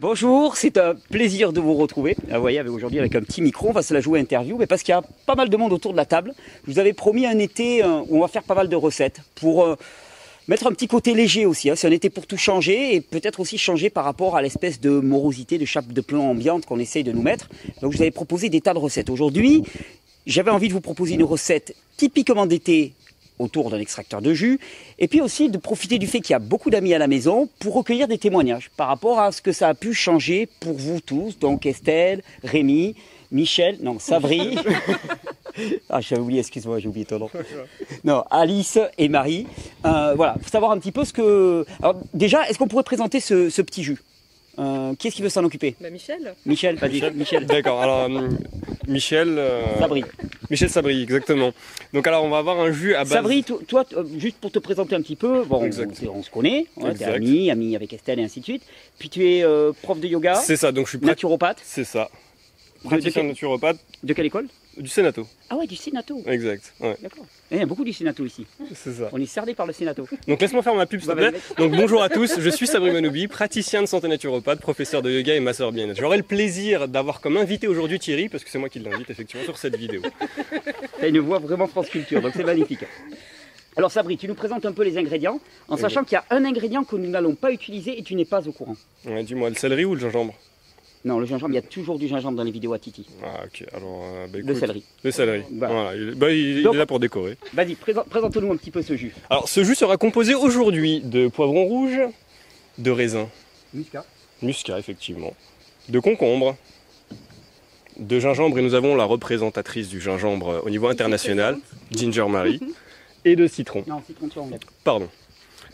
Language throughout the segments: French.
Bonjour, c'est un plaisir de vous retrouver. Vous voyez, aujourd'hui avec un petit micro, on va se la jouer interview, mais parce qu'il y a pas mal de monde autour de la table. Je vous avais promis un été euh, où on va faire pas mal de recettes pour euh, mettre un petit côté léger aussi. Hein. C'est un été pour tout changer et peut-être aussi changer par rapport à l'espèce de morosité, de chape de plomb ambiante qu'on essaye de nous mettre. Donc je vous avais proposé des tas de recettes. Aujourd'hui, j'avais envie de vous proposer une recette typiquement d'été autour d'un extracteur de jus, et puis aussi de profiter du fait qu'il y a beaucoup d'amis à la maison pour recueillir des témoignages par rapport à ce que ça a pu changer pour vous tous, donc Estelle, Rémi, Michel, non, Savry, ah j'avais oublié, excuse-moi, j'ai oublié ton nom, non, Alice et Marie, euh, voilà, faut savoir un petit peu ce que... Alors déjà, est-ce qu'on pourrait présenter ce, ce petit jus? Euh, qui est-ce qui veut s'en occuper bah Michel. Michel, vas-y. Michel. Michel. D'accord, alors euh, Michel. euh, Sabri. Michel Sabri, exactement. Donc alors on va avoir un jus à base. Sabri, to- toi, euh, juste pour te présenter un petit peu, bon, on, on se connaît, ouais, t'es Exact. ami, ami avec Estelle et ainsi de suite. Puis tu es euh, prof de yoga, C'est ça, donc je suis naturopathe. C'est ça. De, de Praticien quel- naturopathe de quelle école? Du Sénato. Ah ouais, du Sénato. Exact. Ouais, D'accord. Eh, Il y a beaucoup du Sénato ici. c'est ça. On est cerné par le Sénato. Donc laisse-moi faire ma pub, s'il te plaît. Donc bonjour à tous, je suis Sabri Manoubi, praticien de santé naturopathe, professeur de yoga et masseur bien-être. J'aurai le plaisir d'avoir comme invité aujourd'hui Thierry, parce que c'est moi qui l'invite effectivement sur cette vidéo. T'as une voix vraiment France Culture, donc c'est magnifique. Alors Sabri, tu nous présentes un peu les ingrédients, en Oui. sachant qu'il y a un ingrédient que nous n'allons pas utiliser et tu n'es pas au courant. Ouais, Dis-moi, le céleri ou le gingembre? Non, le gingembre, il y a toujours du gingembre dans les vidéos à Titi. Ah ok, alors euh, bah, Le céleri. Le céleri. Voilà. Voilà, il, bah, il- il Donc- est là pour décorer. Vas-y, présent- présente-nous un petit peu ce jus. Alors ce jus sera composé aujourd'hui de poivron rouge, de raisin, Muscat. muscat effectivement, de concombre, de gingembre et nous avons la représentatrice du gingembre au niveau international, Ginger Marie, et de citron. Non, citron tu. Pardon.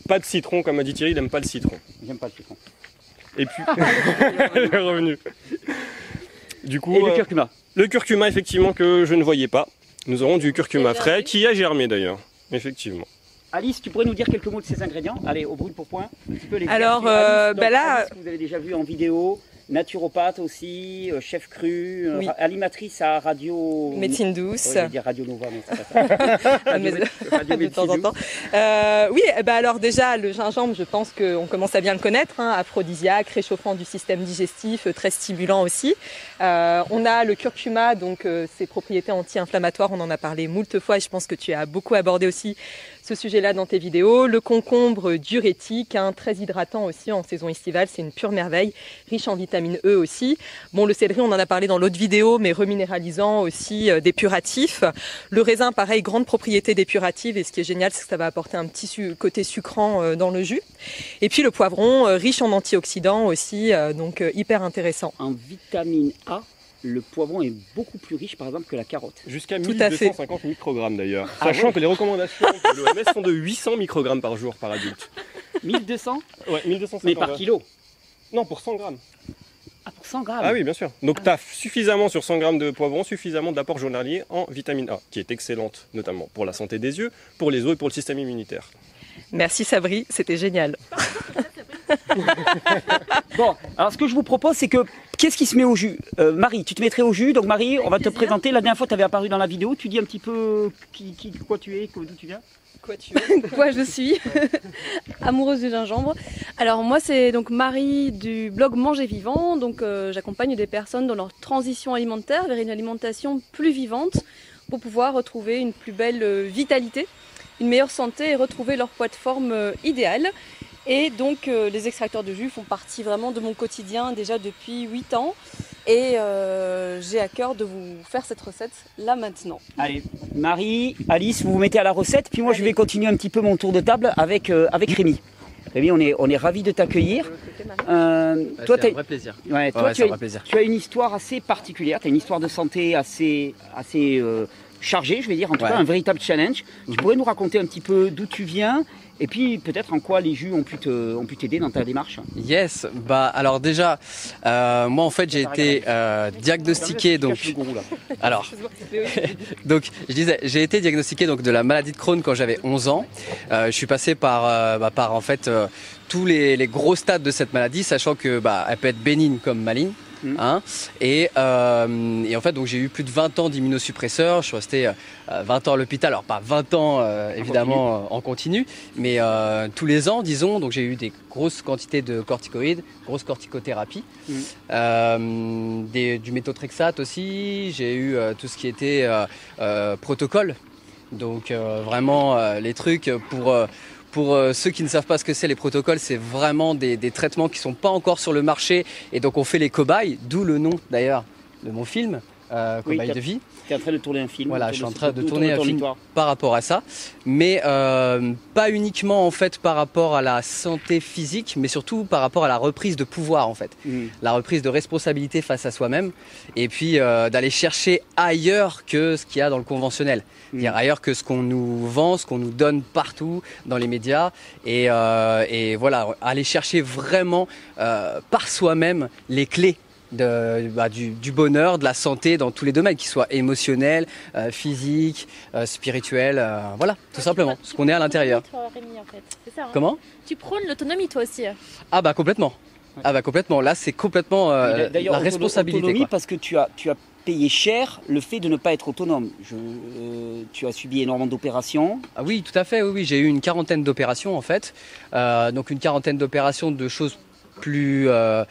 Pas de citron, comme a dit Thierry, il n'aime pas le citron. J'aime pas le citron. Et puis, il est revenu. Du coup, Et le euh, curcuma. le curcuma effectivement que je ne voyais pas. Nous aurons du curcuma frais qui a germé d'ailleurs. Effectivement. Alice, tu pourrais nous dire quelques mots de ces ingrédients? Allez, au brûle pour point. Un petit peu les Alors, euh, bah là- Alice, que vous avez déjà vu en vidéo, naturopathe aussi, euh, chef cru, euh, Oui. animatrice à radio. Médecine douce. je vais dire Radio Nova, mais c'est pas ça. Radio de temps en temps. Euh, oui, ben alors déjà le gingembre, je pense qu'on commence à bien le connaître, hein, aphrodisiaque, réchauffant du système digestif, très stimulant aussi. Euh, on a le curcuma, donc euh, ses propriétés anti-inflammatoires, on en a parlé moult fois et je pense que tu as beaucoup abordé aussi ce sujet-là dans tes vidéos. Le concombre diurétique, hein, très hydratant aussi en saison estivale, c'est une pure merveille, riche en vitamine E aussi. Bon, le céleri, on en a parlé dans l'autre vidéo, mais reminéralisant aussi, euh, dépuratif. Le raisin, pareil, grande propriété dépurative. Et ce qui est génial, c'est que ça va apporter un petit côté sucrant euh, dans le jus. Et puis le poivron, euh, riche en antioxydants aussi, donc hyper intéressant. En vitamine A, le poivron est beaucoup plus riche, par exemple, que la carotte. Jusqu'à Tout à fait. 1250 microgrammes d'ailleurs. Ah Sachant ouais. que les recommandations de l'OMS sont de 800 microgrammes par jour par adulte. 1200 Ouais, 1250. Mais par kilo. Non, pour 100 grammes. Ah, pour 100 grammes Ah oui, bien sûr. Donc tu as suffisamment sur 100 grammes de poivron, suffisamment d'apport journalier en vitamine A, qui est excellente notamment pour la santé des yeux, pour les os et pour le système immunitaire. Merci Sabri, c'était génial. Bon, alors ce que je vous propose, c'est que qu'est-ce qui se met au jus? Euh, Marie, tu te mettrais au jus? Donc Marie, on va te présenter. La dernière fois, tu avais apparu dans la vidéo. Tu dis un petit peu qui, qui, quoi tu es, d'où tu viens? Quoi tu Quoi je suis? Amoureuse du gingembre. Alors moi c'est donc Marie du blog Manger Vivant. Donc euh, j'accompagne des personnes dans leur transition alimentaire vers une alimentation plus vivante pour pouvoir retrouver une plus belle euh, vitalité, une meilleure santé et retrouver leur poids de forme euh, idéal. Et donc euh, les extracteurs de jus font partie vraiment de mon quotidien déjà depuis 8 ans. Et euh, j'ai à cœur de vous faire cette recette là maintenant. Allez, Marie, Alice, vous vous mettez à la recette. Puis moi, je vais continuer un petit peu mon tour de table avec, euh, avec Rémi. Rémi, on est, on est ravis de t'accueillir. Euh, toi, c'est un vrai plaisir. ouais, toi, ouais, tu, c'est un as, vrai plaisir. tu as une histoire assez particulière. Tu as une histoire de santé assez, assez chargée, je vais dire. En tout Ouais. cas, un véritable challenge. Tu pourrais nous raconter un petit peu d'où tu viens et puis peut-être en quoi les jus ont pu te- ont pu t'aider dans ta démarche. Yes, bah alors déjà, euh, moi en fait j'ai été euh, diagnostiqué donc, alors, donc je disais, j'ai été diagnostiqué donc de la maladie de Crohn quand j'avais 11 ans. Euh, je suis passé par, bah, par en fait tous les, les gros stades de cette maladie, sachant que bah elle peut être bénigne comme maligne. Mm. Hein et, euh, et, en fait, donc j'ai eu plus de 20 ans d'immunosuppresseurs. Je suis resté 20 ans à l'hôpital. Alors pas 20 ans évidemment en continu, mais tous les ans, disons. Donc j'ai eu des grosses quantités de corticoïdes, grosse corticothérapie, mm. des, du méthotrexate aussi. J'ai eu tout ce qui était protocole. Donc vraiment les trucs pour pour euh, ceux qui ne savent pas ce que c'est les protocoles, c'est vraiment des, traitements qui sont pas encore sur le marché. Et donc on fait les cobayes, d'où le nom d'ailleurs de mon film, euh, Cobaye de vie. Tu es en train de tourner un film. Voilà, je suis en train de tourner un film par rapport à ça, mais euh, pas uniquement en fait par rapport à la santé physique, mais surtout par rapport à la reprise de pouvoir en fait, mm. la reprise de responsabilité face à soi-même, et puis euh, d'aller chercher ailleurs que ce qu'il y a dans le conventionnel, mm. ailleurs que ce qu'on nous vend, ce qu'on nous donne partout dans les médias, et, et voilà, aller chercher vraiment par soi-même les clés de, bah, du, bonheur, de la santé dans tous les domaines, qu'ils soient émotionnels, euh, physiques, euh, spirituels, euh, voilà, tout simplement, ce qu'on est à l'intérieur. Hein. Comment? Tu prônes l'autonomie toi aussi. Ah bah complètement. Ah bah complètement. Là, c'est complètement la responsabilité. Autonomie parce que tu as, tu as payé cher le fait de ne pas être autonome. Je, tu as subi énormément d'opérations. Ah oui, tout à fait. Oui, oui. j'ai eu une quarantaine d'opérations en fait. donc une quarantaine d'opérations de choses plus, euh,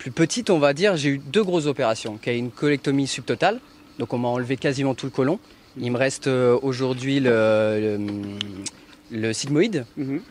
plus petite, on va dire, j'ai eu deux grosses opérations. Qui a une colectomie subtotale, donc on m'a enlevé quasiment tout le côlon. Il me reste euh, aujourd'hui le, le, sigmoïde. Mhm.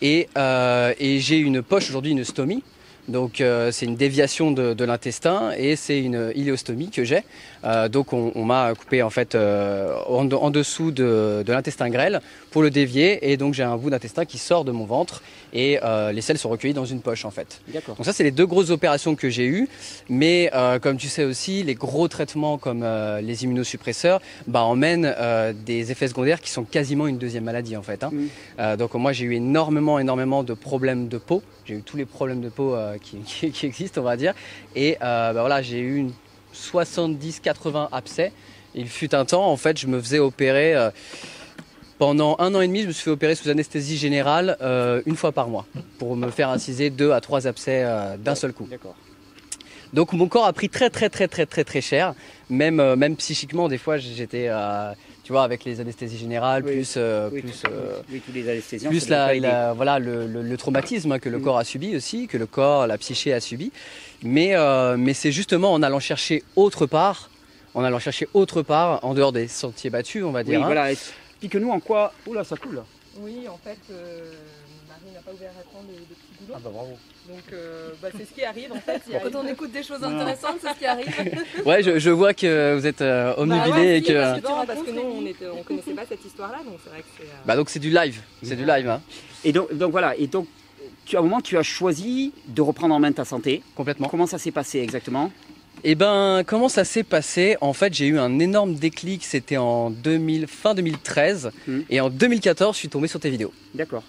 Et, euh, et j'ai une poche aujourd'hui, une stomie. Donc c'est une déviation de, de l'intestin et c'est une iléostomie que j'ai. Euh, donc on, m'a coupé en fait euh, en, dessous de, l'intestin grêle pour le dévier et donc j'ai un bout d'intestin qui sort de mon ventre et euh, les selles sont recueillies dans une poche en fait. Donc ça c'est les deux grosses opérations que j'ai eues, mais comme tu sais aussi les gros traitements comme les immunosuppresseurs bah, emmènent des effets secondaires qui sont quasiment une deuxième maladie en fait. Hein. Mm. donc moi j'ai eu énormément énormément de problèmes de peau, j'ai eu tous les problèmes de peau qui, qui, existent on va dire et bah, voilà j'ai eu une 70-80 abcès. Il fut un temps, en fait, je me faisais opérer euh, pendant un an et demi. Je me suis fait opérer sous anesthésie générale euh, une fois par mois pour me faire inciser deux à trois abcès euh, d'un seul coup. Donc mon corps a pris très très très très très très cher, même même psychiquement des fois j'étais tu vois avec les anesthésies générales plus plus plus la, voilà le, traumatisme que le mm. corps a subi aussi, que le corps la psyché a subi. Mais, euh, mais c'est justement en allant chercher autre part, en allant chercher autre part, en dehors des sentiers battus, on va dire. Oui, hein. voilà. Explique-nous en quoi. Oula, ça coule. Oui, en fait, euh, Marie n'a pas ouvert à temps de, de petits boulots. Ah bah bravo. Donc euh, bah, c'est ce qui arrive en fait. Quand on écoute des choses intéressantes, c'est ce qui arrive. ouais, je, je, vois que vous êtes euh, omnubilé bah et que. Parce que nous, on, était, on connaissait pas cette histoire-là, donc c'est vrai que c'est. Bah donc c'est du live, c'est du live. Hein. Et donc, donc voilà, et donc tu, à un moment, tu as choisi de reprendre en main ta santé. Complètement. Comment ça s'est passé exactement? Eh ben, comment ça s'est passé? En fait, j'ai eu un énorme déclic. C'était en 2000, fin 2013, hmm. et en 2014, je suis tombé sur tes vidéos. D'accord.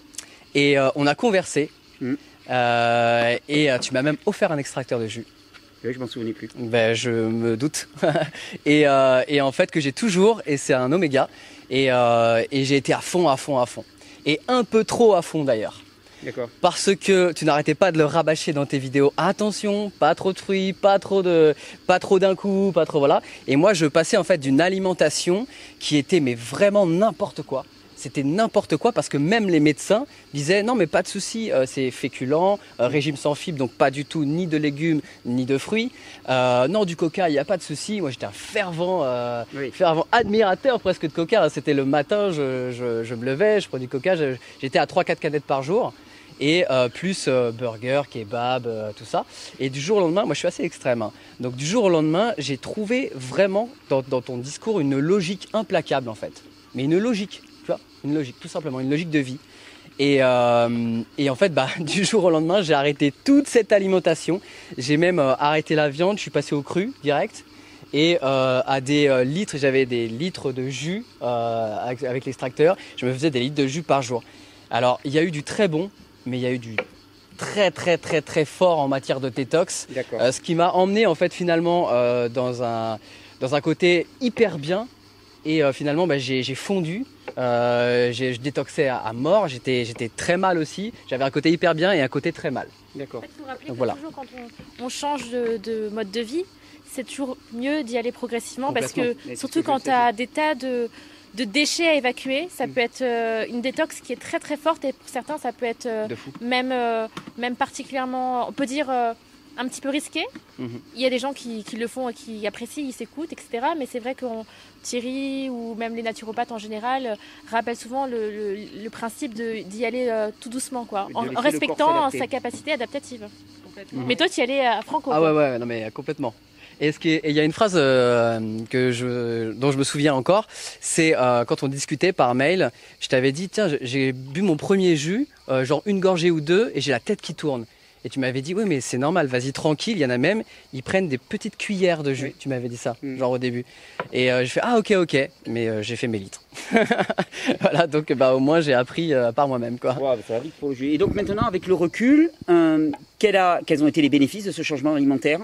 Et euh, on a conversé. Hmm. Euh, et euh, tu m'as même offert un extracteur de jus. Oui, je m'en souvenais plus. Ben, je me doute. et, et, en fait, que j'ai toujours, et c'est un oméga. Et, et j'ai été à fond, à fond, à fond. Et un peu trop à fond d'ailleurs. Parce que tu n'arrêtais pas de le rabâcher dans tes vidéos. Attention, pas trop de fruits, pas trop de, pas trop d'un coup, pas trop voilà. Et moi, je passais en fait d'une alimentation qui était mais vraiment n'importe quoi c'était n'importe quoi parce que même les médecins disaient non mais pas de souci, euh, c'est féculent, euh, régime sans fibres donc pas du tout ni de légumes ni de fruits. Euh, non du coca il n'y a pas de souci. Moi j'étais un fervent, fervent admirateur presque de coca. C'était le matin, je, me levais, je prenais du coca, j'étais à 3-4 canettes par jour et plus burger, kebab, tout ça. Et du jour au lendemain, moi je suis assez extrême. Hein. Donc du jour au lendemain, j'ai trouvé vraiment dans, ton discours une logique implacable en fait. Mais une logique, tu vois, une logique, tout simplement, une logique de vie. Et, en fait, bah, du jour au lendemain, j'ai arrêté toute cette alimentation. J'ai même arrêté la viande, je suis passé au cru direct. Et à des litres, j'avais des litres de jus avec l'extracteur. Je me faisais des litres de jus par jour. Alors, il y a eu du très bon, mais il y a eu du très très très très fort en matière de détox. Euh, ce qui m'a emmené en fait finalement euh, dans, un, dans un côté hyper bien Et euh, finalement, bah, j'ai fondu. Euh, j'ai- je détoxais à, à mort. J'étais j'étais très mal aussi. J'avais un côté hyper bien et un côté très mal. D'accord. En fait, Donc que voilà. toujours quand on, on change de, de mode de vie, c'est toujours mieux d'y aller progressivement parce que surtout que quand tu as des tas de, de déchets à évacuer, ça Mm. peut être euh, une détox qui est très très forte et pour certains ça peut être euh, même, euh, même particulièrement, on peut dire un petit peu risqué. Mhm. Il y a des gens qui, qui le font et qui apprécient, ils s'écoutent, etc. Mais c'est vrai que on- Thierry ou même les naturopathes en général rappellent souvent le, le- le principe d'y aller tout doucement, quoi, en, respectant sa capacité adaptative. Mais toi, tu y allais à Franco. Ah ouais, ouais, non mais complètement. Et il y a une phrase euh, que je, dont je me souviens encore, c'est euh, quand on discutait par mail, je t'avais dit tiens j'ai bu mon premier jus, euh, genre une gorgée ou deux, et j'ai la tête qui tourne. Et tu m'avais dit oui mais c'est normal, vas-y tranquille, il y en a même, ils prennent des petites cuillères de jus. Oui. Tu m'avais dit ça, Mm. genre au début. Et euh, je fais ah ok ok, mais euh, j'ai fait mes litres. voilà donc bah au moins j'ai appris euh, par moi-même quoi. Wow, ça va vite pour le jus. Et donc maintenant, avec le recul, quel a- quels ont été les bénéfices de ce changement alimentaire?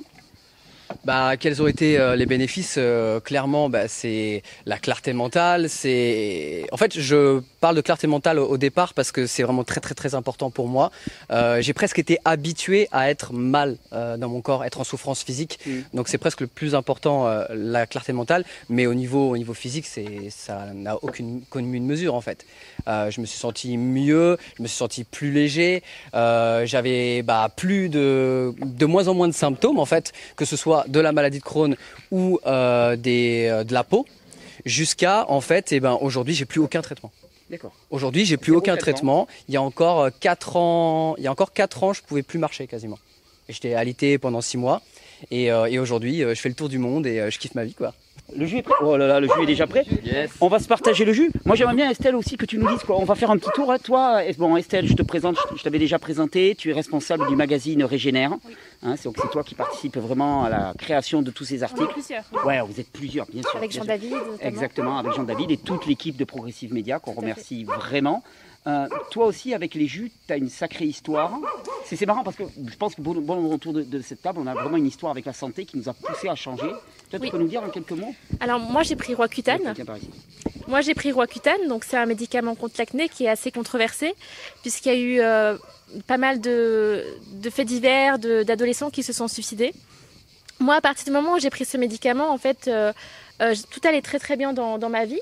Bah, quels ont été euh, les bénéfices euh, Clairement, bah, c'est la clarté mentale. C'est en fait, je parle de clarté mentale au, au départ parce que c'est vraiment très très très important pour moi. Euh, J'ai presque été habitué à être mal dans mon corps, être en souffrance physique. Mm. Donc c'est presque le plus important, la clarté mentale. Mais au niveau au niveau physique, c'est ça n'a aucune commune mesure en fait. Je me suis senti mieux, je me suis senti plus léger. J'avais bah, plus de de moins en moins de symptômes en fait, que ce soit de la maladie de Crohn ou euh, des, euh, de la peau, jusqu'à en fait, et ben aujourd'hui j'ai plus aucun traitement. D'accord. Aujourd'hui j'ai plus aucun traitement. traitement. Il y a encore euh, quatre ans, il y a encore quatre ans, je pouvais plus marcher quasiment. J'étais alité pendant six mois. Et, euh, et aujourd'hui, euh, je fais le tour du monde et euh, je kiffe ma vie, quoi. Le jus est prêt? Oh là là, le jus est déjà prêt Yes. On va se partager le jus. Moi, j'aimerais bien, Estelle, aussi, que tu nous dises quoi. On va faire un petit tour. hein. Toi, bon, Estelle, je te présente, je- t'avais déjà présenté. Tu es responsable du magazine Régénère. Hein, c'est donc c'est toi qui participe vraiment à la création de tous ces On est articles. plusieurs. Ouais, vous êtes plusieurs, bien sûr. Avec. Jean-David. Exactement, avec Jean-David et toute l'équipe de Progressive Média qu'on remercie vraiment. Euh, toi aussi, avec les jus, tu as une sacrée histoire. C'est marrant parce que je pense que bon, bon autour de, de cette table, on a vraiment une histoire avec la santé qui nous a poussé à changer. Toi, Oui. tu peux nous dire en quelques mots? Alors, moi, j'ai pris Roaccutane. Moi, j'ai pris Roaccutane, donc c'est un médicament contre l'acné qui est assez controversé, puisqu'il y a eu euh, pas mal de, de faits divers, d'adolescents qui se sont suicidés. Moi, à partir du moment où j'ai pris ce médicament, en fait, euh, euh, tout allait très très bien dans, dans ma vie.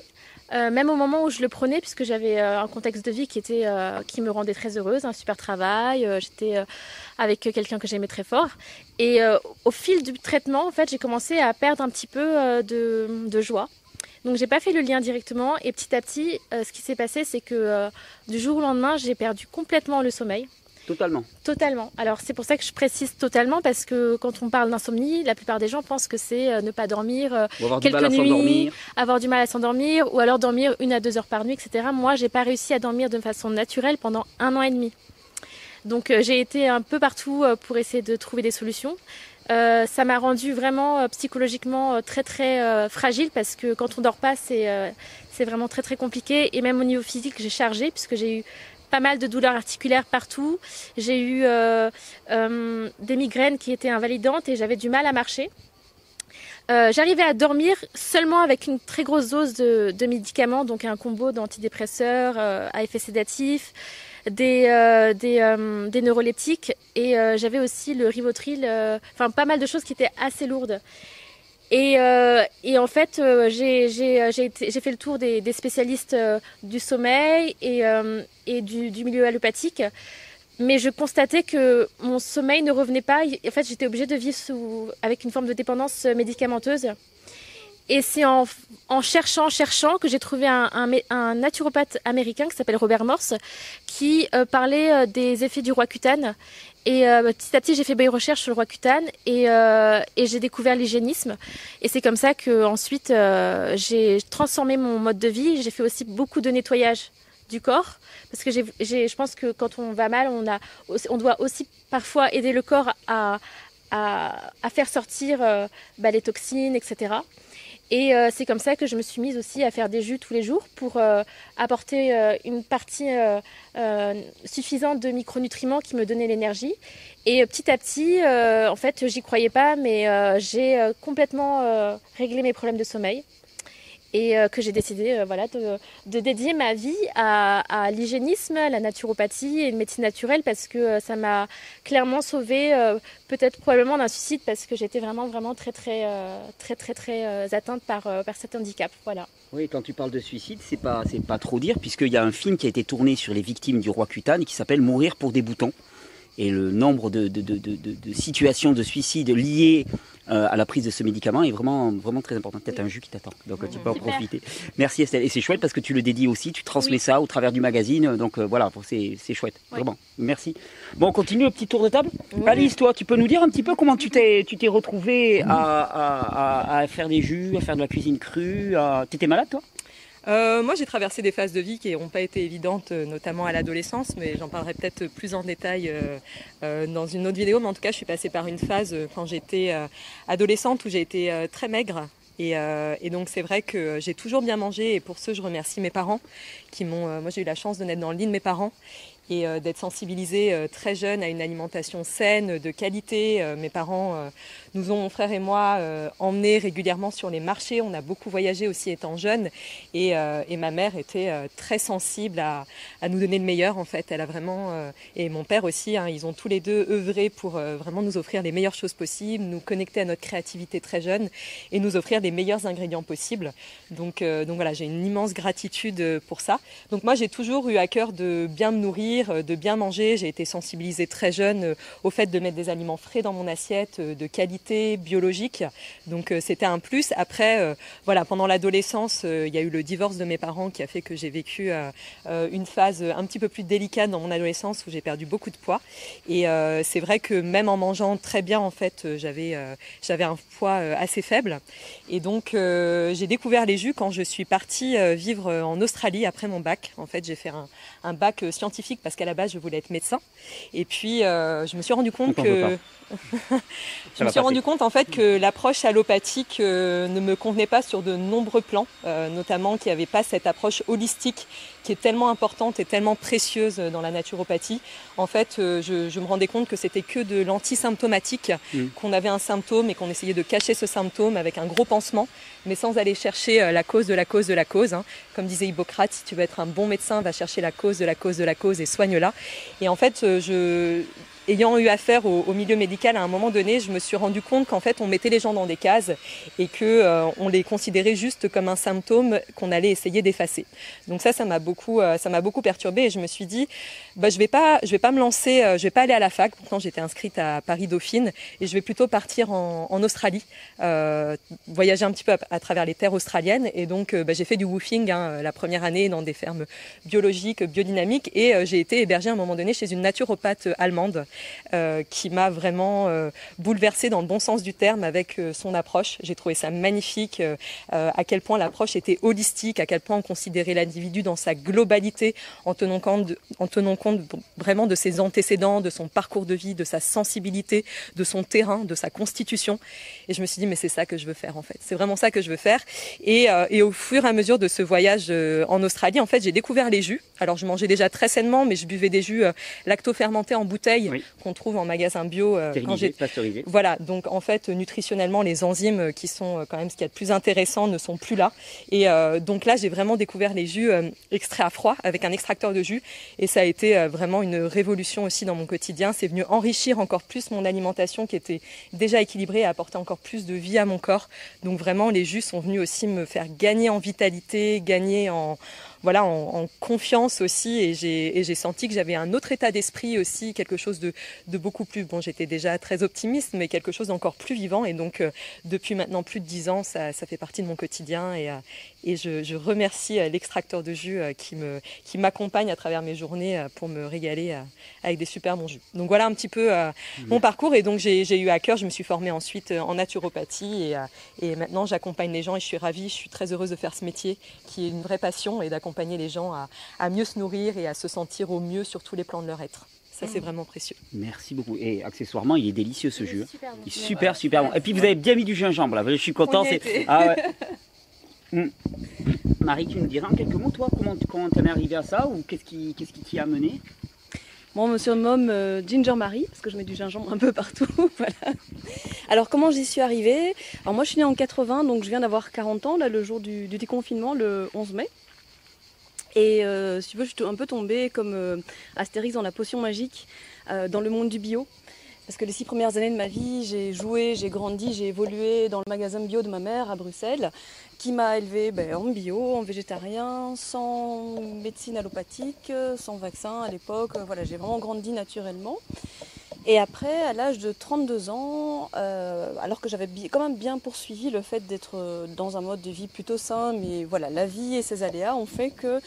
Euh, même au moment où je le prenais, puisque j'avais euh, un contexte de vie qui était euh, qui me rendait très heureuse, un super travail, j'étais avec quelqu'un que j'aimais très fort. Et au fil du traitement, en fait, j'ai commencé à perdre un petit peu de, de joie. Donc j'ai pas fait le lien directement et petit à petit, ce qui s'est passé, c'est que du jour au lendemain, j'ai perdu complètement le sommeil. Totalement. Totalement. Alors c'est pour ça que je précise totalement parce que quand on parle d'insomnie, la plupart des gens pensent que c'est euh, ne pas dormir, euh, avoir du Quelques mal à nuits. avoir du mal à s'endormir ou alors dormir une à deux heures par nuit, etc. Moi, j'ai pas réussi à dormir de façon naturelle pendant un an et demi. Donc euh, j'ai été un peu partout pour essayer de trouver des solutions. Euh, ça m'a rendu vraiment euh, psychologiquement euh, très très fragile parce que quand on dort pas, c'est c'est vraiment très très compliqué et même au niveau physique, j'ai chargé puisque j'ai eu pas mal de douleurs articulaires partout. J'ai eu euh, euh, des migraines qui étaient invalidantes et j'avais du mal à marcher. Euh, J'arrivais à dormir seulement avec une très grosse dose de, médicaments, donc un combo d'antidépresseurs à effet sédatif, des, neuroleptiques et j'avais aussi le Rivotril, enfin pas mal de choses qui étaient assez lourdes. Et, euh, et en fait, euh, j'ai j'ai- fait le tour des, spécialistes euh, du sommeil et, euh, du, milieu allopathique. Mais je constatais que mon sommeil ne revenait pas. En fait, j'étais obligée de vivre sous, avec une forme de dépendance médicamenteuse. Et c'est en, cherchant, cherchant que j'ai trouvé un, un, naturopathe américain qui s'appelle Robert Morse, qui euh, parlait euh, des effets du roi cutane. Et euh, petit à petit, j'ai fait des recherches sur le roi cutane et, euh, et j'ai découvert l'hygiénisme. Et c'est comme ça que ensuite euh, j'ai transformé mon mode de vie. J'ai fait aussi beaucoup de nettoyage du corps parce que je pense que quand on va mal, on doit aussi parfois aider le corps à, faire sortir bah, les toxines, etc. Et euh, c'est comme ça que je me suis mise aussi à faire des jus tous les jours pour euh, apporter euh, une partie suffisante de micronutriments qui me donnaient l'énergie. Et petit à petit, en fait, j'y croyais pas, mais j'ai complètement réglé mes problèmes de sommeil. Et euh, que j'ai décidé euh, voilà, de, dédier ma vie à, l'hygiénisme, à la naturopathie et la médecine naturelle parce que euh, ça m'a clairement sauvée, peut-être probablement d'un suicide parce que j'étais vraiment vraiment très très très très très, atteinte par, par cet handicap. Voilà. Oui, quand tu parles de suicide, c'est pas c'est pas trop dire puisqu'il y a un film qui a été tourné sur les victimes du roi Kutan et qui s'appelle Mourir pour des boutons et le nombre de, de, de, de situations de suicide liées euh, à la prise de ce médicament est vraiment, vraiment très important. Peut-être un jus qui t'attend, donc tu peux en profiter. Merci Estelle. Et c'est chouette parce que tu le dédies aussi, tu transmets ça au travers du magazine, donc euh, voilà, c'est chouette, vraiment. Merci. Bon, on continue le petit tour de table. Alice, toi, tu peux nous dire un petit peu comment tu t'es retrouvée à, à, à, faire des jus, à faire de la cuisine crue. T'étais malade, toi? Euh, moi, j'ai traversé des phases de vie qui n'ont pas été évidentes, euh, notamment à l'adolescence, mais j'en parlerai peut-être plus en détail euh, dans une autre vidéo. Mais en tout cas, je suis passée par une phase quand j'étais adolescente où j'ai été très maigre. Et, donc, c'est vrai que j'ai toujours bien mangé. Et pour ce, je remercie mes parents qui m'ont. moi, j'ai eu la chance de naître dans le lit de mes parents et euh, d'être sensibilisée euh, très jeune à une alimentation saine, de qualité. Euh, mes parents nous ont, mon frère et moi, emmenés régulièrement sur les marchés. On a beaucoup voyagé aussi étant jeunes et, et ma mère était très sensible à, à, nous donner le meilleur en fait. Elle a vraiment et mon père aussi. Hein, ils ont tous les deux œuvré pour vraiment nous offrir les meilleures choses possibles, nous connecter à notre créativité très jeune et nous offrir les meilleurs ingrédients possibles. Donc, donc voilà, j'ai une immense gratitude pour ça. Donc moi, j'ai toujours eu à cœur de bien me nourrir euh, de bien manger. J'ai été sensibilisée très jeune euh, au fait de mettre des aliments frais dans mon assiette, euh, de qualité, biologique. Donc c'était un plus. Après, voilà, pendant l'adolescence, il y a eu le divorce de mes parents qui a fait que j'ai vécu une phase un petit peu plus délicate dans mon adolescence où j'ai perdu beaucoup de poids. Et c'est vrai que même en mangeant très bien, en fait, j'avais j'avais un poids assez faible. Et donc j'ai découvert les jus quand je suis partie vivre en Australie après mon bac. En fait, j'ai fait un, un bac scientifique parce qu'à la base je voulais être médecin. Et puis euh, je me suis rendu compte que je me suis rendu compte en fait que l'approche allopathique euh, ne me convenait pas sur de nombreux plans, euh, notamment qu'il n'y avait pas cette approche holistique qui est tellement importante et tellement précieuse dans la naturopathie. En fait, je, me rendais compte que c'était que de l'antisymptomatique, mm. qu'on avait un symptôme et qu'on essayait de cacher ce symptôme avec un gros pansement, mais sans aller chercher la cause de la cause de la cause. Hein. Comme disait Hippocrate, si tu veux être un bon médecin, va chercher la cause de la cause de la cause et soigne-la. Et en fait, je, ayant eu affaire au, milieu médical à un moment donné, je me suis rendu compte qu'en fait on mettait les gens dans des cases et que euh, on les considérait juste comme un symptôme qu'on allait essayer d'effacer. Donc ça, ça m'a beaucoup, euh, ça m'a beaucoup perturbé et je me suis dit, bah je vais pas, je vais pas me lancer, euh, je vais pas aller à la fac. Pourtant j'étais inscrite à Paris Dauphine et je vais plutôt partir en, en Australie, voyager un petit peu à, travers les terres australiennes et donc bah, j'ai fait du woofing hein, la première année dans des fermes biologiques, biodynamiques et j'ai été hébergée à un moment donné chez une naturopathe allemande euh, qui m'a vraiment euh, bouleversée dans le bon sens du terme avec euh, son approche. J'ai trouvé ça magnifique, à quel point l'approche était holistique, à quel point on considérait l'individu dans sa globalité, en tenant compte, en tenant compte vraiment de ses antécédents, de son parcours de vie, de sa sensibilité, de son terrain, de sa constitution. Et je me suis dit, mais c'est ça que je veux faire en fait. C'est vraiment ça que je veux faire. Et, et, au fur et à mesure de ce voyage en Australie, en fait, j'ai découvert les jus. Alors, je mangeais déjà très sainement, mais je buvais des jus lacto-fermentés en bouteille qu'on trouve en magasin bio. Euh, quand pasteurisé. Voilà, donc en fait, nutritionnellement, les enzymes euh, qui sont euh, quand même ce qu'il y a de plus intéressant ne sont plus là. Et donc là, j'ai vraiment découvert les jus extraits à froid avec un extracteur de jus. Et ça a été vraiment une révolution aussi dans mon quotidien. C'est venu enrichir encore plus mon alimentation qui était déjà équilibrée et apporter encore plus de vie à mon corps. Donc vraiment, les jus sont venus aussi me faire gagner en vitalité, gagner en voilà, en, confiance aussi. Et j'ai senti que j'avais un autre état d'esprit aussi, quelque chose de, beaucoup plus. Bon, j'étais déjà très optimiste, mais quelque chose d'encore plus vivant. Et donc, euh, depuis maintenant plus de dix ans, ça, fait partie de mon quotidien. Et, euh, et je, remercie euh, l'extracteur de jus qui me qui m'accompagne à travers mes journées pour me régaler avec des super bons jus. Donc voilà un petit peu mon parcours. Et donc j'ai eu à cœur, je me suis formée ensuite en naturopathie et, et maintenant j'accompagne les gens et je suis ravie, je suis très heureuse de faire ce métier qui est une vraie passion et d'accompagner accompagner les gens à, mieux se nourrir et à se sentir au mieux sur tous les plans de leur être. Ça, c'est mm. vraiment précieux. Merci beaucoup. Et accessoirement, il est délicieux ce jus. Super, il est super, super bon. Et puis, vous avez bien mis du gingembre là. Je suis content. Ah mm. Marie, tu nous diras en quelques mots, toi, comment tu es arrivé à ça ou qu'est-ce qui t'y qui a amené? Bon, on me surnomme euh, Ginger Marie parce que je mets du gingembre un peu partout. voilà. Alors comment j'y suis arrivée? Alors moi je suis née en 80, donc je viens d'avoir 40 ans, là le jour du, du déconfinement, le 11 mai. Et euh, si tu veux, je suis un peu tombée comme euh, Astérix dans la potion magique euh, dans le monde du bio. Parce que les six premières années de ma vie, j'ai joué, j'ai grandi, j'ai évolué dans le magasin bio de ma mère à Bruxelles, qui m'a élevée ben, en bio, en végétarien, sans médecine allopathique, sans vaccin à l'époque. Voilà, j'ai vraiment grandi naturellement. Et après, à l'âge de 32 ans, euh, alors que j'avais quand même bien poursuivi le fait d'être euh, dans un mode de vie plutôt sain, mais voilà, la vie et ses aléas ont fait que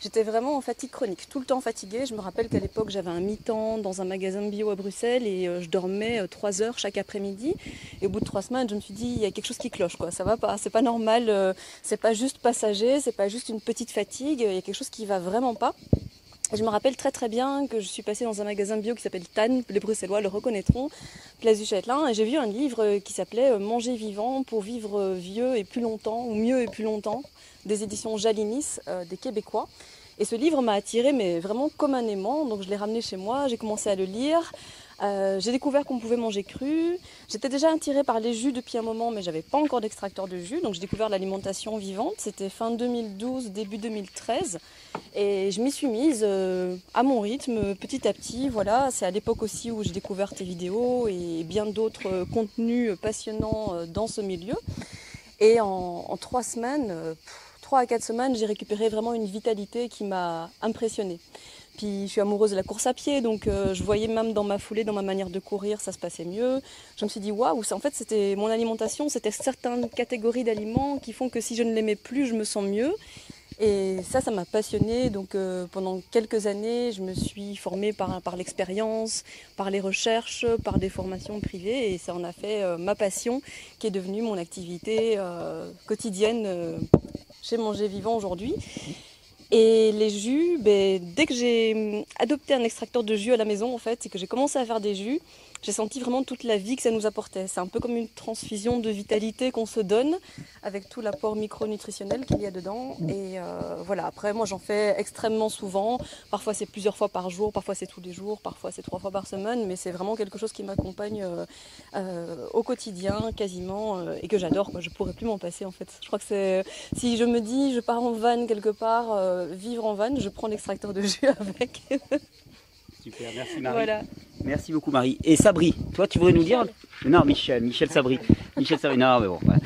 j'étais vraiment en fatigue chronique, tout le temps fatiguée. Je me rappelle qu'à l'époque, j'avais un mi-temps dans un magasin bio à Bruxelles et euh, je dormais euh, trois heures chaque après-midi. Et au bout de trois semaines, je me suis dit, il y a quelque chose qui cloche, quoi. Ça va pas, c'est pas normal, c'est pas juste passager, c'est pas juste une petite fatigue, il y a quelque chose qui va vraiment pas. Je me rappelle très très bien que je suis passée dans un magasin bio qui s'appelle Tan, les Bruxellois le reconnaîtront, Place du Châtelain, et j'ai vu un livre qui s'appelait euh, Manger vivant pour vivre euh, vieux et plus longtemps, ou mieux et plus longtemps, des éditions Jalinis, euh, des Québécois. Et ce livre m'a attiré, mais vraiment comme un aimant. Donc je l'ai ramené chez moi, j'ai commencé à le lire. Euh, j'ai découvert qu'on pouvait manger cru. J'étais déjà attirée par les jus depuis un moment, mais j'avais pas encore d'extracteur de jus. Donc j'ai découvert l'alimentation vivante. C'était fin 2012, début 2013. Et je m'y suis mise euh, à mon rythme, petit à petit. Voilà, c'est à l'époque aussi où j'ai découvert tes vidéos et bien d'autres euh, contenus passionnants dans ce milieu. Et en, trois semaines, trois à quatre semaines, j'ai récupéré vraiment une vitalité qui m'a impressionnée. Puis je suis amoureuse de la course à pied, donc euh, je voyais même dans ma foulée, dans ma manière de courir, ça se passait mieux. Je me suis dit waouh, en fait c'était mon alimentation, c'était certaines catégories d'aliments qui font que si je ne l'aimais plus, je me sens mieux. Et ça, ça m'a passionnée. Donc euh, pendant quelques années, je me suis formée par, l'expérience, par les recherches, par des formations privées, et ça en a fait euh, ma passion, qui est devenue mon activité quotidienne chez Manger Vivant aujourd'hui. Et les jus, ben, dès que j'ai hum, adopté un extracteur de jus à la maison, en fait, et que j'ai commencé à faire des jus, j'ai senti vraiment toute la vie que ça nous apportait. C'est un peu comme une transfusion de vitalité qu'on se donne avec tout l'apport micronutritionnel qu'il y a dedans. Et euh, voilà, après, moi j'en fais extrêmement souvent. Parfois c'est plusieurs fois par jour, parfois c'est tous les jours, parfois c'est trois fois par semaine, mais c'est vraiment quelque chose qui m'accompagne euh, euh, au quotidien quasiment et que j'adore. Je pourrais plus m'en passer en fait. Je crois que c'est. Si je me dis je pars en van quelque part, vivre en van, je prends l'extracteur de jus avec. Super, merci Marie. voilà. Merci beaucoup Marie. Et Sabri, toi tu voudrais nous dire Non, Michel, Michel Sabri. Michel Sabri, non mais bon. voilà.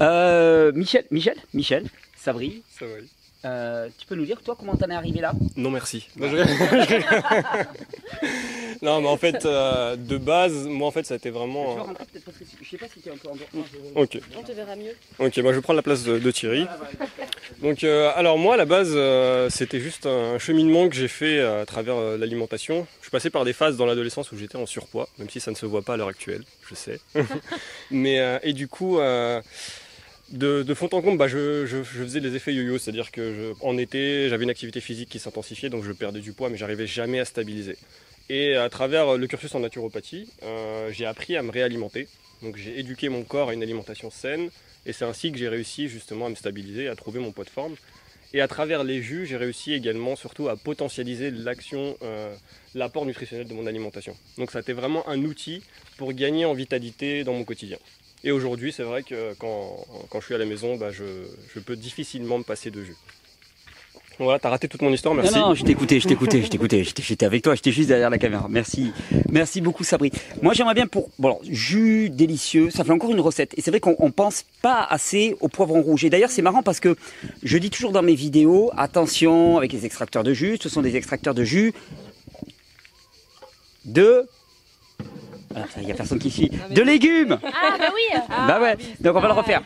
Euh, Michel, Michel, Michel, Sabri, oui. Euh, tu peux nous dire toi comment t'en es arrivé là? Non, merci. Non, je- non, mais en fait, euh, de base, moi, en fait, ça a été vraiment. euh, rentrer peut-être parce que je sais pas si tu es un peu en Ok. On te verra mieux. Ok, moi je vais prendre la place de, de Thierry. Donc, euh, alors moi, à la base, euh, c'était juste un cheminement que j'ai fait à travers euh, l'alimentation. Je suis passé par des phases dans l'adolescence où j'étais en surpoids, même si ça ne se voit pas à l'heure actuelle, je sais. Mais euh, et du coup, euh, de, fond en comble, bah, je, faisais les effets yo-yo, c'est-à-dire que en été, j'avais une activité physique qui s'intensifiait, donc je perdais du poids, mais j'arrivais jamais à stabiliser. Et à travers le cursus en naturopathie, euh, j'ai appris à me réalimenter. Donc j'ai éduqué mon corps à une alimentation saine, et c'est ainsi que j'ai réussi justement à me stabiliser, à trouver mon poids de forme. Et à travers les jus, j'ai réussi également surtout à potentialiser l'action, euh, l'apport nutritionnel de mon alimentation. Donc ça a été vraiment un outil pour gagner en vitalité dans mon quotidien. Et aujourd'hui, c'est vrai que quand, quand je suis à la maison, bah, je, je peux difficilement me passer de jus. Voilà, t'as raté toute mon histoire, merci. Non, non, je t'écoutais, je t'écoutais, je t'écoutais, j'étais avec toi, j'étais juste derrière la caméra. Merci, merci beaucoup Sabri. Moi j'aimerais bien pour, bon, jus délicieux, ça fait encore une recette. Et c'est vrai qu'on on pense pas assez au poivron rouge. Et d'ailleurs c'est marrant parce que je dis toujours dans mes vidéos, attention avec les extracteurs de jus, ce sont des extracteurs de jus de... Alors, il y a personne qui suit. De légumes Ah bah oui Bah ouais, donc on va le refaire.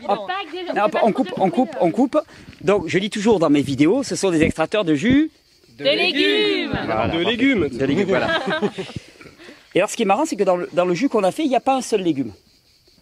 Non, on coupe, on coupe, on coupe. Donc je dis toujours dans mes vidéos, ce sont des extracteurs de jus De légumes Voilà, de légumes De légumes, voilà. Et alors, ce qui est marrant, c'est que dans le, dans le jus qu'on a fait, il n'y a pas un seul légume.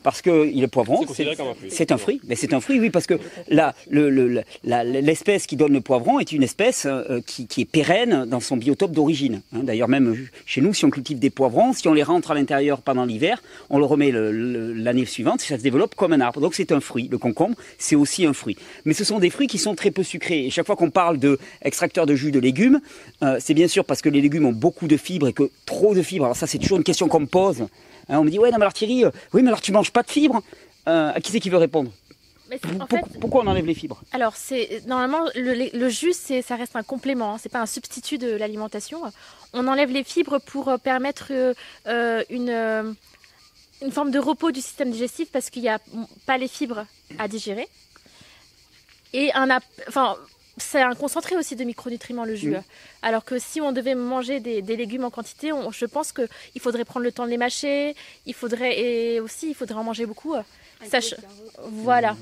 Parce que il est poivron, C'est considéré comme un fruit. c'est un fruit. Mais c'est un fruit, oui, parce que la- le- le- la- l'espèce qui donne le poivron est une espèce euh, qui, qui est pérenne dans son biotope d'origine. hein. D'ailleurs, même euh, chez nous, si on cultive des poivrons, si on les rentre à l'intérieur pendant l'hiver, on le remet l'année suivante, ça se développe comme un arbre. Donc c'est un fruit. Le concombre, c'est aussi un fruit. Mais ce sont des fruits qui sont très peu sucrés. Et chaque fois qu'on parle de extracteur de jus de légumes, euh, c'est bien sûr parce que les légumes ont beaucoup de fibres et que trop de fibres. Alors ça, c'est toujours une question qu'on me pose. Hein, on me dit ouais non mais alors Thierry, euh, oui mais alors tu manges pas de fibres. Euh, à qui c'est qui veut répondre Mais c'est- en Pour- fait, Pourquoi on enlève les fibres alors c'est normalement le, le jus, c'est ça reste un complément, hein, c'est pas un substitut de l'alimentation. On enlève les fibres pour euh, permettre euh, une une forme de repos du système digestif parce qu'il n'y a pas les fibres à digérer. Et un enfin c'est un concentré aussi de micronutriments le jus. Mm. Alors que si on devait manger des, des légumes en quantité, on- je pense que il faudrait prendre le temps de les mâcher. Il faudrait et aussi il faudrait en manger beaucoup. Sach- Voilà.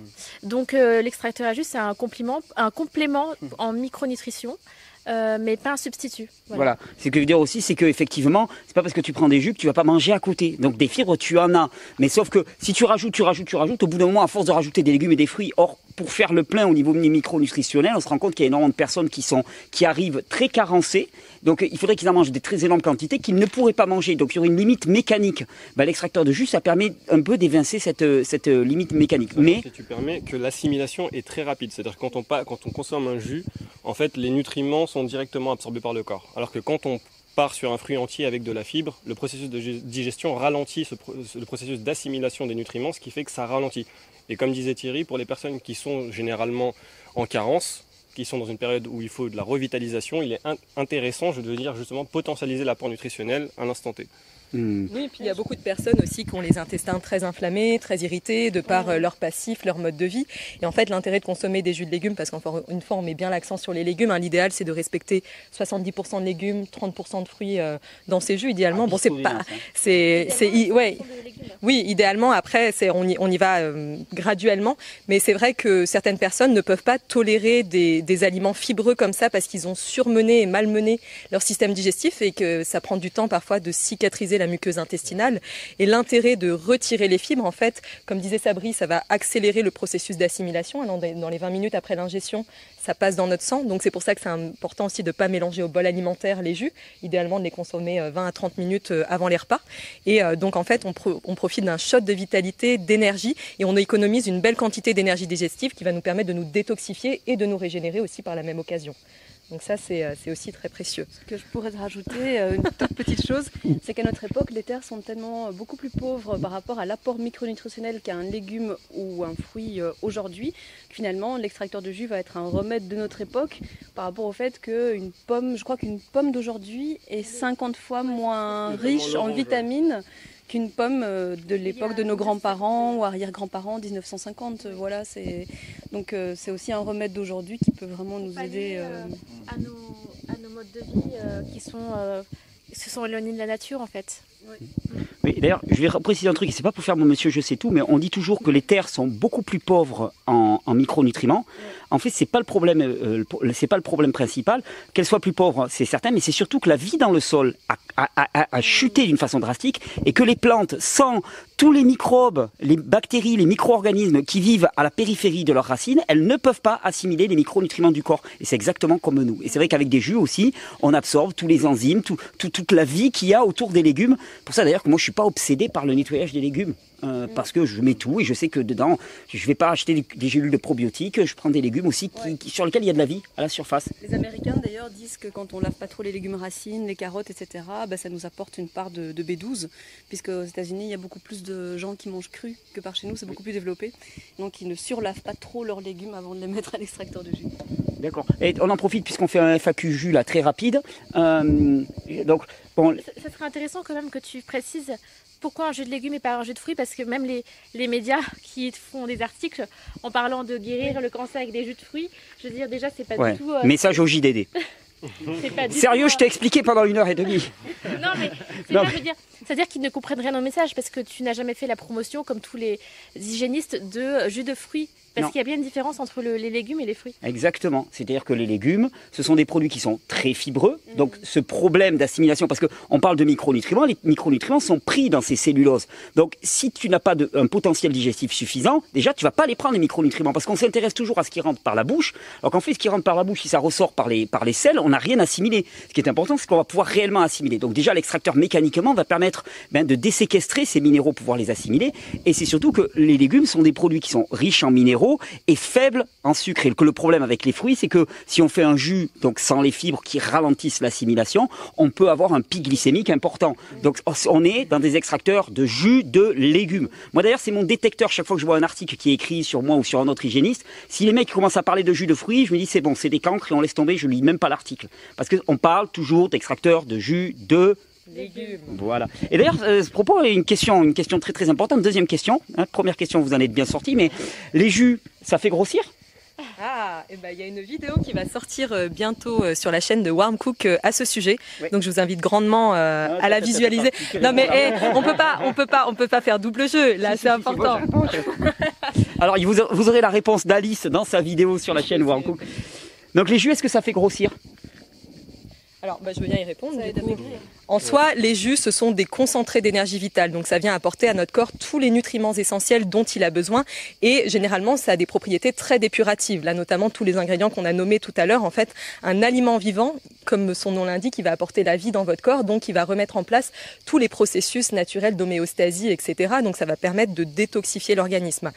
Donc euh, l'extracteur à jus c'est un complément, un complément en micronutrition, euh, mais pas un substitut. Voilà. Ce que je veux dire aussi, c'est que effectivement, c'est pas parce que tu prends des jus que tu vas pas manger à côté. Donc des fibres, tu en as. Mais sauf que si tu rajoutes, tu rajoutes, tu rajoutes, au bout d'un moment, à force de rajouter des légumes et des fruits, or pour faire le plein au niveau micronutritionnel, on se rend compte qu'il y a énormément de personnes qui sont qui arrivent très carencées. Donc il faudrait qu'ils en mangent des très énormes quantités qu'ils ne pourraient pas manger. Donc il y aurait une limite mécanique. Bah, L'extracteur de jus, ça permet un peu d'évincer cette euh, cette euh, limite mécanique. Mais Si tu permets que l'assimilation est très rapide. C'est-à-dire que quand on, quand on consomme un jus, en fait, les nutriments sont directement absorbés par le corps. Alors que quand on part sur un fruit entier avec de la fibre, le processus de digestion ralentit ce le processus d'assimilation des nutriments, ce qui fait que ça ralentit. Et comme disait Thierry, pour les personnes qui sont généralement en carence, qui sont dans une période où il faut de la revitalisation, il est in- intéressant, je veux dire justement, potentialiser l'apport nutritionnel à l'instant T. hmm, Oui, et puis il y a beaucoup de personnes aussi qui ont les intestins très inflammés, très irrités, de par euh, leur passif, leur mode de vie. Et en fait, l'intérêt de consommer des jus de légumes, parce qu'encore une fois, on met bien l'accent sur les légumes. hein, L'idéal, c'est de respecter 70% de légumes, 30% de fruits euh, dans ces jus. Idéalement, bon, c'est pas, c'est, c'est, i- ouais, oui, idéalement. Après, c'est, on y, on y va euh, graduellement. Mais c'est vrai que certaines personnes ne peuvent pas tolérer des, des aliments fibreux comme ça parce qu'ils ont surmené et malmené leur système digestif et que ça prend du temps parfois de cicatriser la muqueuse intestinale. Et l'intérêt de retirer les fibres, en fait, comme disait Sabri, ça va accélérer le processus d'assimilation. Dans les 20 minutes après l'ingestion, ça passe dans notre sang. Donc c'est pour ça que c'est important aussi de ne pas mélanger au bol alimentaire les jus. Idéalement de les consommer euh, 20 à 30 minutes euh, avant les repas. Et euh, donc en fait, on, on profite d'un shot de vitalité, d'énergie, et on économise une belle quantité d'énergie digestive qui va nous permettre de nous détoxifier et de nous régénérer aussi par la même occasion. Donc ça, c'est euh, c'est aussi très précieux. Ce que je pourrais te rajouter, euh, une toute petite chose, c'est qu'à notre époque, les terres sont tellement euh, beaucoup plus pauvres par rapport à l'apport micronutritionnel qu'un légume ou un fruit aujourd'hui, finalement l'extracteur de jus va être un remède de notre époque par rapport au fait qu'une pomme, je crois qu'une pomme d'aujourd'hui est 50 fois moins riche en vitamines qu'une pomme de l'époque de nos grands-parents ou arrière-grands-parents 1950 voilà c'est donc euh, c'est aussi un remède d'aujourd'hui qui peut vraiment nous aider euh, à nos, à nos modes de vie euh, qui sont, euh, se sont éloignés de la nature en fait. Oui, d'ailleurs, je vais préciser un truc, et c'est pas pour faire mon monsieur je sais tout, mais on dit toujours que les terres sont beaucoup plus pauvres en, en micronutriments. En fait, c'est pas le problème, euh, c'est pas le problème principal. Qu'elles soient plus pauvres, c'est certain, mais c'est surtout que la vie dans le sol a, chuté d'une façon drastique et que les plantes, sans tous les microbes, les bactéries, les micro-organismes qui vivent à la périphérie de leurs racines, elles ne peuvent pas assimiler les micronutriments du corps. Et c'est exactement comme nous. Et c'est vrai qu'avec des jus aussi, on absorbe tous les enzymes, tout- toute la vie qu'il y a autour des légumes. Pour ça d'ailleurs que moi je suis pas obsédé par le nettoyage des légumes. euh, parce que je mets tout et je sais que dedans, je vais pas acheter des, des gélules de probiotiques, je prends des légumes aussi qui- Ouais. qui- sur lesquels il y a de la vie à la surface. Les Américains d'ailleurs disent que quand on lave pas trop les légumes racines, les carottes, etc., bah, ça nous apporte une part de, de B12, puisque aux États-Unis il y a beaucoup plus de gens qui mangent cru que par chez nous, c'est beaucoup plus développé. Donc ils ne surlavent pas trop leurs légumes avant de les mettre à l'extracteur de jus. D'accord. Et on en profite puisqu'on fait un FAQ jus là très rapide. Euh, donc bon, Ça, ça serait intéressant quand même que tu précises pourquoi un jus de légumes et pas un jus de fruits parce que même les, les médias qui font des articles en parlant de guérir le cancer avec des jus de fruits, je veux dire déjà c'est pas ouais. du tout. euh, Message au JDD. c'est pas du Sérieux, tout, je t'ai expliqué pendant une heure et demie. euh, Non mais c'est Non, pas, mais- je veux dire, c'est-à-dire qu'ils ne comprennent rien au message parce que tu n'as jamais fait la promotion comme tous les hygiénistes de jus de fruits. Parce qu'il y a bien une différence entre le- les légumes et les fruits. Exactement. C'est-à-dire que les légumes, ce sont des produits qui sont très fibreux. Mhm. Donc, ce problème d'assimilation, parce qu'on parle de micronutriments, les micronutriments sont pris dans ces celluloses. Donc, si tu n'as pas de, un potentiel digestif suffisant, déjà, tu vas pas les prendre les micronutriments, parce qu'on s'intéresse toujours à ce qui rentre par la bouche. Alors qu'en fait, ce qui rentre par la bouche, si ça ressort par les, par les selles, on n'a rien assimilé. Ce qui est important, c'est qu'on va pouvoir réellement assimiler. Donc, déjà, l'extracteur mécaniquement va permettre ben, de déséquestrer ces minéraux, pouvoir les assimiler. Et c'est surtout que les légumes sont des produits qui sont riches en minéraux minéraux et faible en sucre. Et que le problème avec les fruits, c'est que si on fait un jus donc sans les fibres qui ralentissent l'assimilation, on peut avoir un pic glycémique important. Donc on est dans des extracteurs de jus de légumes. Moi d'ailleurs, c'est mon détecteur chaque fois que je vois un article qui est écrit sur moi ou sur un autre hygiéniste. Si les mecs commencent à parler de jus de fruits, je me dis c'est bon, c'est des cancres et on laisse tomber, je lis même pas l'article. Parce qu'on parle toujours d'extracteurs de jus de Légumes. voilà. Et d'ailleurs, euh, à ce propos, une question, une question très très importante. Deuxième question. hein. première question, vous en êtes bien sorti, mais les jus, ça fait grossir? Ah, et ben il y a une vidéo qui va sortir euh, bientôt euh, sur la chaîne de Warm Cook euh, à ce sujet. Donc je vous invite grandement euh, Ah, à la visualiser. Non mais eh, on peut pas, on peut pas, on peut pas faire double jeu. Là, c'est important. Alors, vous, vous aurez la réponse d'Alice dans sa vidéo sur la chaîne Warm Cook. Donc les jus, est-ce que ça fait grossir? Alors, bah, je veux bien y répondre. du coup. En soi, les jus, ce sont des concentrés d'énergie vitale. Donc, ça vient apporter à notre corps tous les nutriments essentiels dont il a besoin. Et généralement, ça a des propriétés très dépuratives. Là, notamment, tous les ingrédients qu'on a nommés tout à l'heure. En fait, un aliment vivant, comme son nom l'indique, il va apporter la vie dans votre corps. Donc, il va remettre en place tous les processus naturels d'homéostasie, etc. Donc, ça va permettre de détoxifier l'organisme.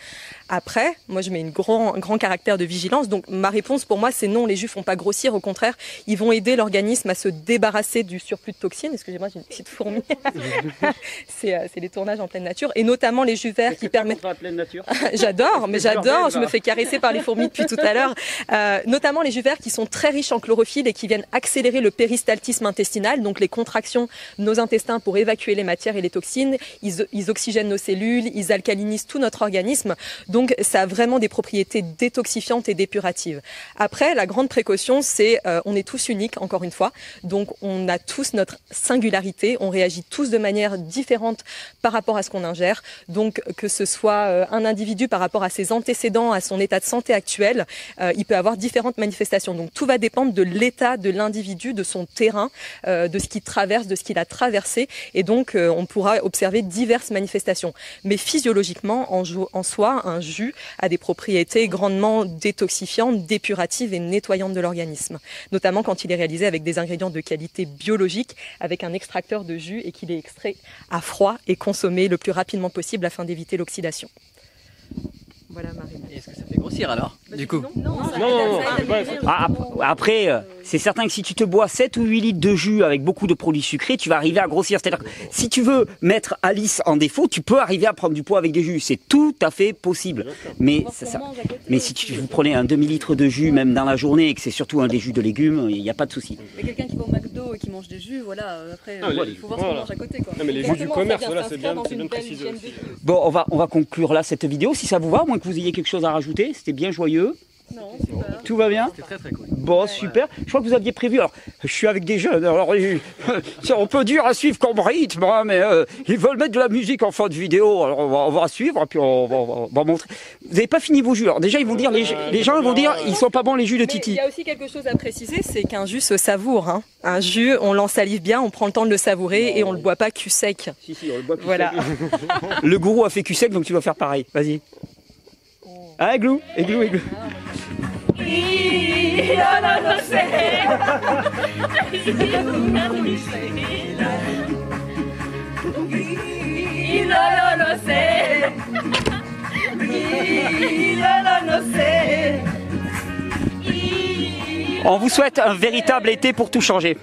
Après, moi, je mets une grand, un grand caractère de vigilance. Donc, ma réponse pour moi, c'est non, les jus font pas grossir. Au contraire, ils vont aider l'organisme à se débarrasser du surplus de toxines. Excusez-moi, j'ai une petite fourmi. c'est euh, les tournages en pleine nature. Et notamment les jus verts qui permettent la pleine nature J'adore, mais j'adore. Je me fais caresser par les fourmis depuis tout à l'heure. Euh, notamment les jus verts qui sont très riches en chlorophylle et qui viennent accélérer le péristaltisme intestinal, donc les contractions de nos intestins pour évacuer les matières et les toxines. Ils, ils oxygènent nos cellules, ils alcalinisent tout notre organisme. Donc ça a vraiment des propriétés détoxifiantes et dépuratives. Après, la grande précaution, c'est euh, on est tous uniques, encore une fois. Donc on a tous notre singularité, on réagit tous de manière différente par rapport à ce qu'on ingère. Donc que ce soit euh, un individu par rapport à ses antécédents, à son état de santé actuel, euh, il peut avoir différentes manifestations. Donc tout va dépendre de l'état de l'individu, de son terrain, euh, de ce qu'il traverse, de ce qu'il a traversé. Et donc euh, on pourra observer diverses manifestations. Mais physiologiquement, en, en soi, un jus a des propriétés grandement détoxifiantes, dépuratives et nettoyantes de l'organisme. Notamment quand il est réalisé avec des ingrédients de qualité biologique, avec un extracteur de jus et qu'il est extrait à froid et consommé le plus rapidement possible afin d'éviter l'oxydation. Voilà Marie. Est-ce que ça fait grossir alors Du coup Non, Non, non, Après, euh, c'est certain que si tu te bois 7 ou 8 litres de jus avec beaucoup de produits sucrés, tu vas arriver à grossir. C'est-à-dire que si tu veux mettre Alice en défaut, tu peux arriver à prendre du poids avec des jus. C'est tout à fait possible. Mais, ça- ça- mais si tu, vous prenez un demi-litre de jus, même dans la journée, et que c'est surtout un des jus de légumes, il n'y a pas de souci. Mais quelqu'un qui va au McDo et qui mange des jus, voilà, euh, après, Ah, euh, il faut voir ce qu'on mange à côté. Quoi. Non, mais les jus du commerce, voilà, c'est bien, bien précisé. Bon, on va, on va conclure là cette vidéo. Si ça vous va, à moins que vous ayez quelque chose à rajouter. C'était bien joyeux. Non, super. Tout va bien C'est très très cool. Bon, super. Je crois que vous aviez prévu. Alors, je suis avec des jeunes. Alors, ils- c'est un peu dur à suivre comme rythme, hein, mais euh, ils veulent mettre de la musique en fin de vidéo. Alors, on va, on va suivre, et puis on va, on va montrer. Vous n'avez pas fini vos jus. Alors, déjà, ils vont dire, les, les gens vont dire, ils sont pas bons les jus de Mais il Titi. y a aussi quelque chose à préciser, c'est qu'un jus se savoure. hein. Un jus, on l'ensalive bien, on prend le temps de le savourer et on le boit pas cul sec. Si, si, on le boit plus Voilà. sec. Le gourou a fait cul sec, donc tu vas faire pareil. Vas-y. Ah, églou, églou, églou. On vous souhaite un véritable été pour tout changer.